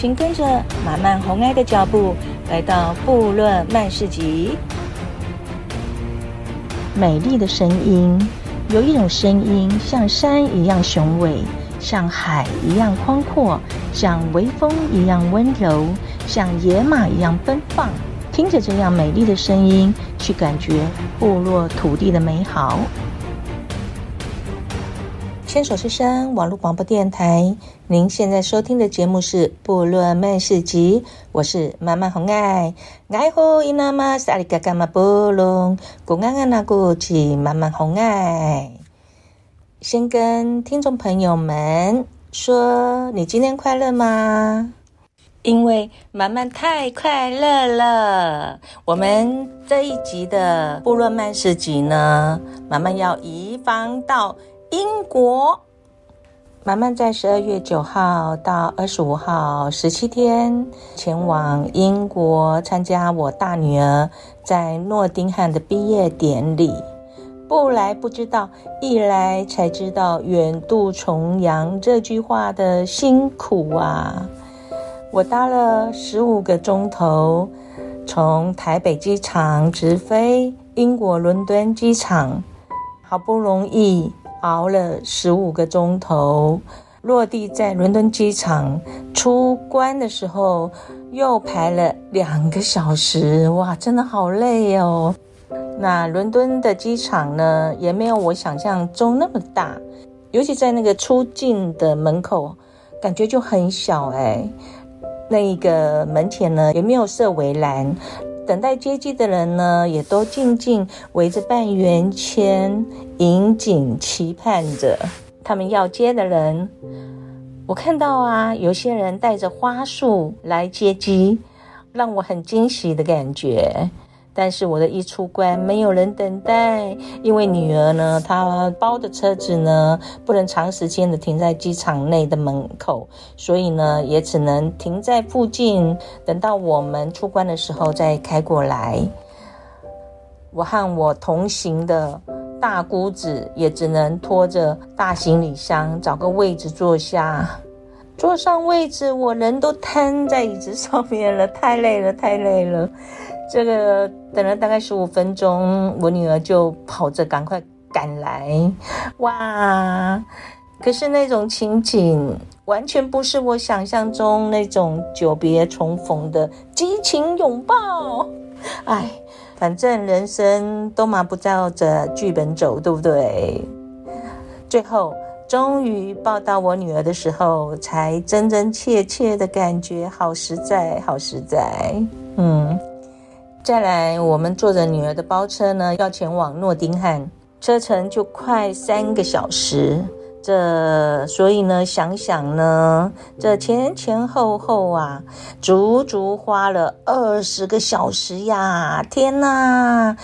请跟着马曼红爱的脚步，来到部落曼市集。美丽的声音，有一种声音像山一样雄伟，像海一样宽阔，像微风一样温柔。像野马一样奔放，听着这样美丽的声音，去感觉部落土地的美好。牵手之声网络广播电台，您现在收听的节目是《部落漫市集》，我是马漫红爱。爱护伊那玛萨里嘎嘎玛部落，古安安那古吉马漫红爱。先跟听众朋友们说，你今天快乐吗？因为马漫太快乐了，我们这一集的部落漫市集呢，马漫要移防到英国。马漫在十二月九号到二十五号十七天前往英国参加我大女儿在诺丁汉的毕业典礼。不来不知道，一来才知道远渡重洋这句话的辛苦啊！我搭了十五个钟头，从台北机场直飞英国伦敦机场，好不容易熬了十五个钟头，落地在伦敦机场出关的时候又排了两个小时，哇，真的好累哦。那伦敦的机场呢，也没有我想象中那么大，尤其在那个出境的门口，感觉就很小哎。那一个门前呢，也没有设围栏，等待接机的人呢，也都静静围着半圆圈，引颈期盼着他们要接的人。我看到啊，有些人带着花束来接机，让我很惊喜的感觉。但是我的一出关，没有人等待，因为女儿呢，她包的车子呢，不能长时间的停在机场内的门口，所以呢，也只能停在附近，等到我们出关的时候再开过来。我和我同行的大姑子也只能拖着大行李箱，找个位置坐下。坐上位置，我人都瘫在椅子上面了，太累了，太累了。这个等了大概十五分钟，我女儿就跑着赶快赶来，哇！可是那种情景完全不是我想象中那种久别重逢的激情拥抱。哎，反正人生都嘛不照着剧本走，对不对？最后终于抱到我女儿的时候，才真真切切的感觉好实在，好实在，嗯。再来，我们坐着女儿的包车呢，要前往诺丁汉，车程就快三个小时。这所以呢，想想呢，这前前后后啊，足足花了二十个小时呀！天哪，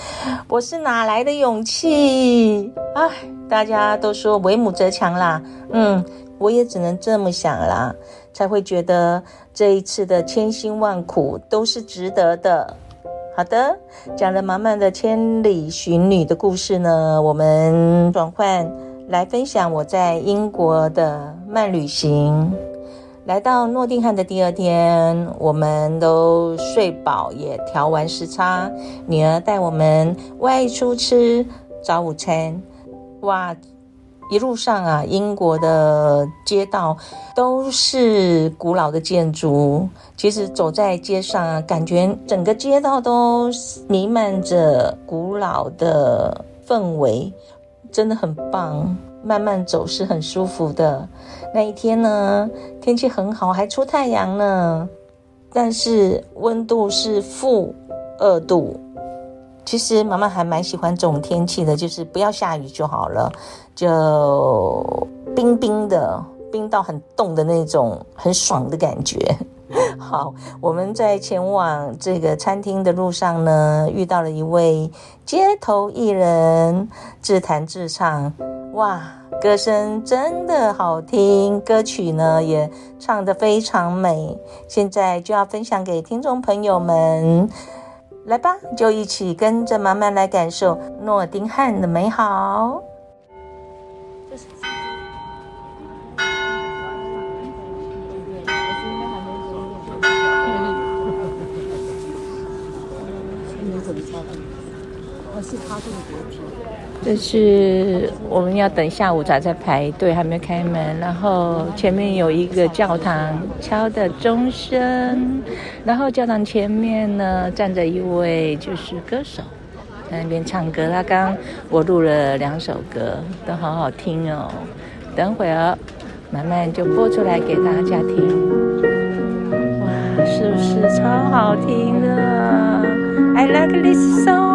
我是哪来的勇气？哎，大家都说为母则强啦，嗯，我也只能这么想啦，才会觉得这一次的千辛万苦都是值得的。好的，讲了满满的千里寻女的故事呢，我们转换来分享我在英国的慢旅行。来到诺丁汉的第二天，我们都睡饱，也调完时差，女儿带我们外出吃早午餐。哇！一路上啊，英国的街道都是古老的建筑。其实走在街上啊，感觉整个街道都弥漫着古老的氛围，真的很棒。慢慢走是很舒服的。那一天呢，天气很好，还出太阳呢。但是温度是负二度。其实妈妈还蛮喜欢这种天气的，就是不要下雨就好了。就冰冰的，冰到很冻的那种，很爽的感觉。好，我们在前往这个餐厅的路上呢，遇到了一位街头艺人，自弹自唱，哇，歌声真的好听，歌曲呢也唱得非常美。现在就要分享给听众朋友们，来吧，就一起跟着妈妈来感受诺丁汉的美好。这是我们要等下午茶在排队，还没开门。然后前面有一个教堂敲的钟声，然后教堂前面呢站着一位就是歌手，在那边唱歌。他刚我录了两首歌，都好好听哦。等会儿慢慢就播出来给大家听。哇，是不是超好听的？I like this song.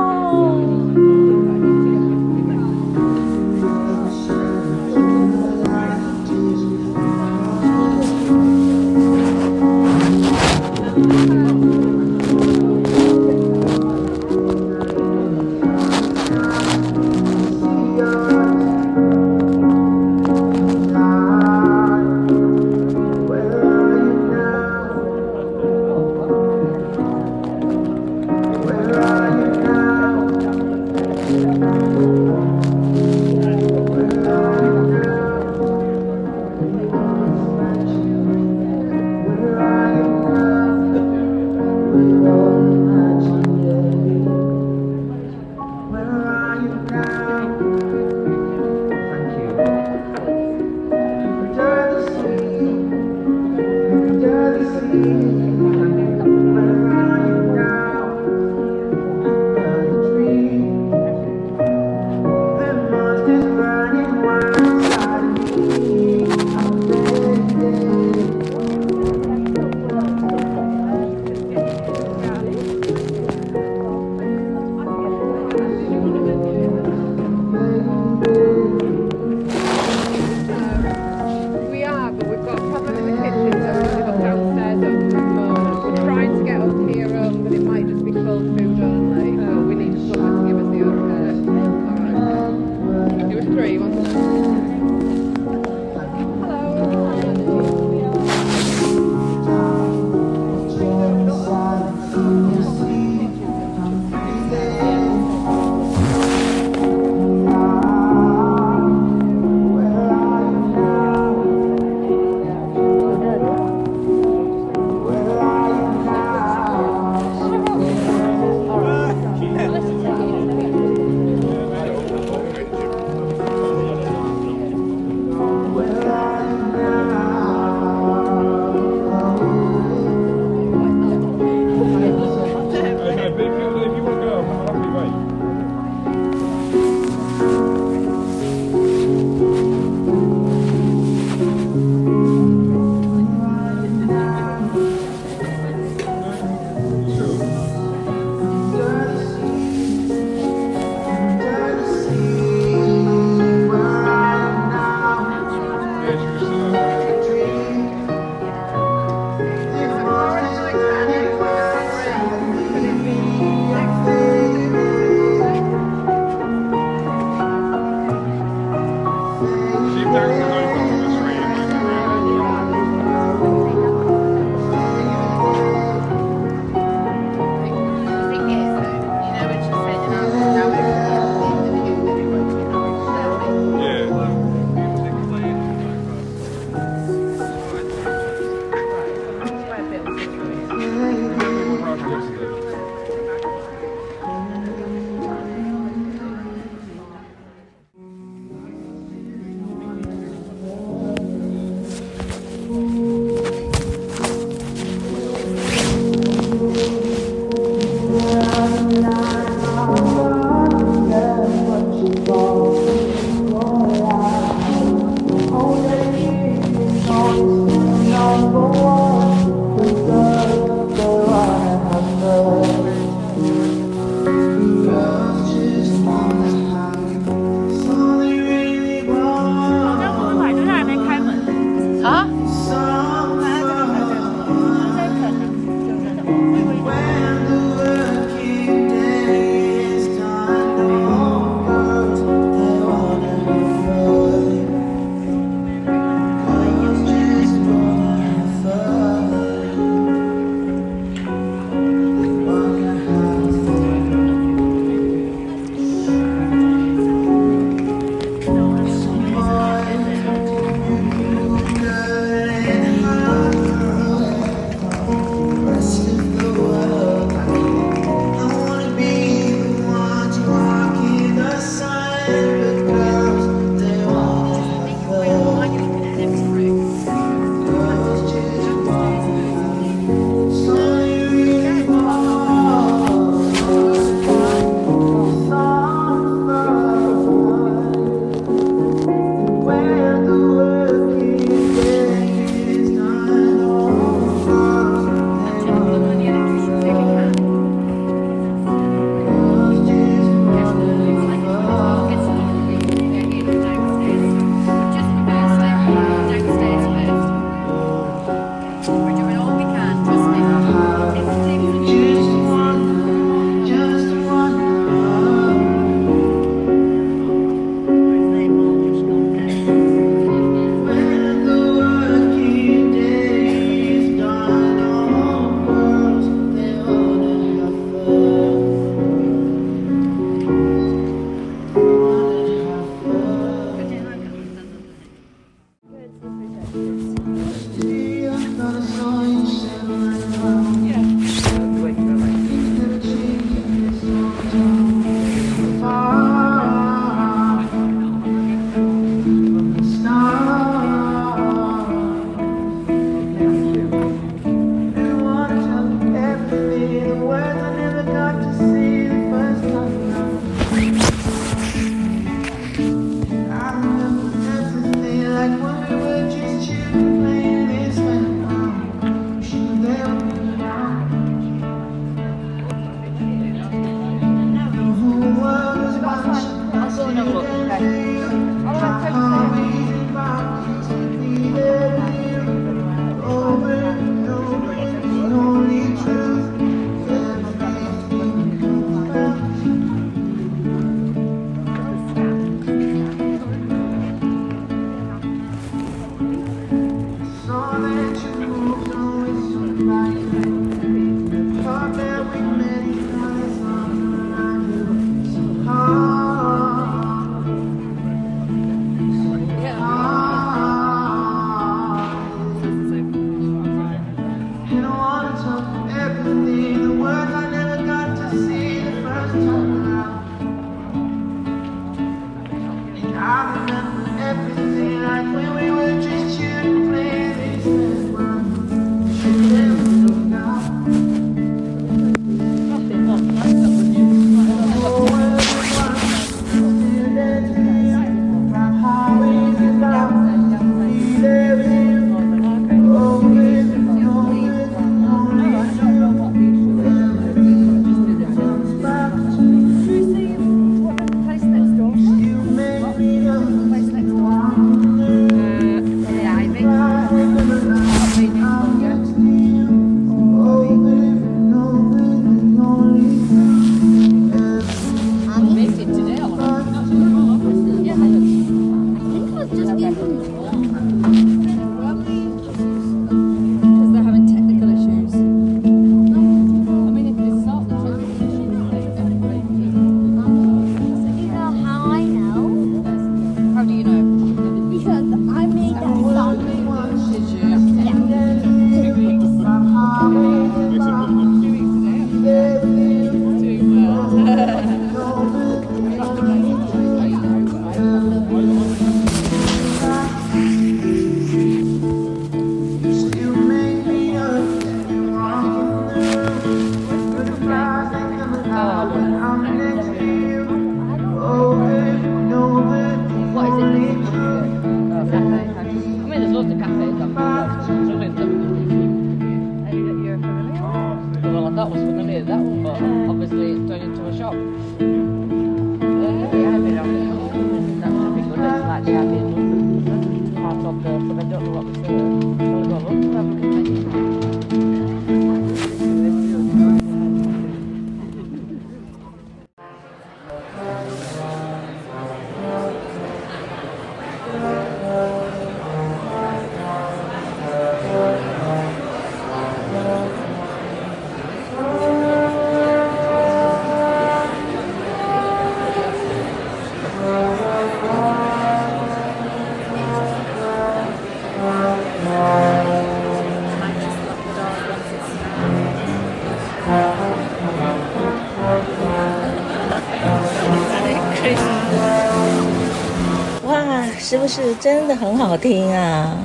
真的很好听啊？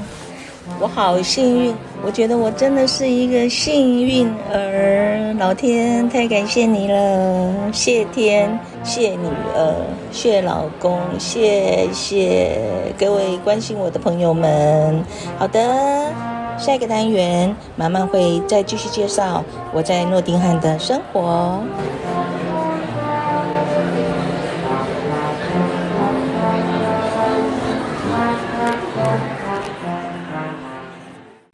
我好幸运，我觉得我真的是一个幸运儿，老天太感谢你了，谢天，谢女儿，谢老公，谢谢各位关心我的朋友们。好的，下一个单元，妈妈会再继续介绍我在诺丁汉的生活。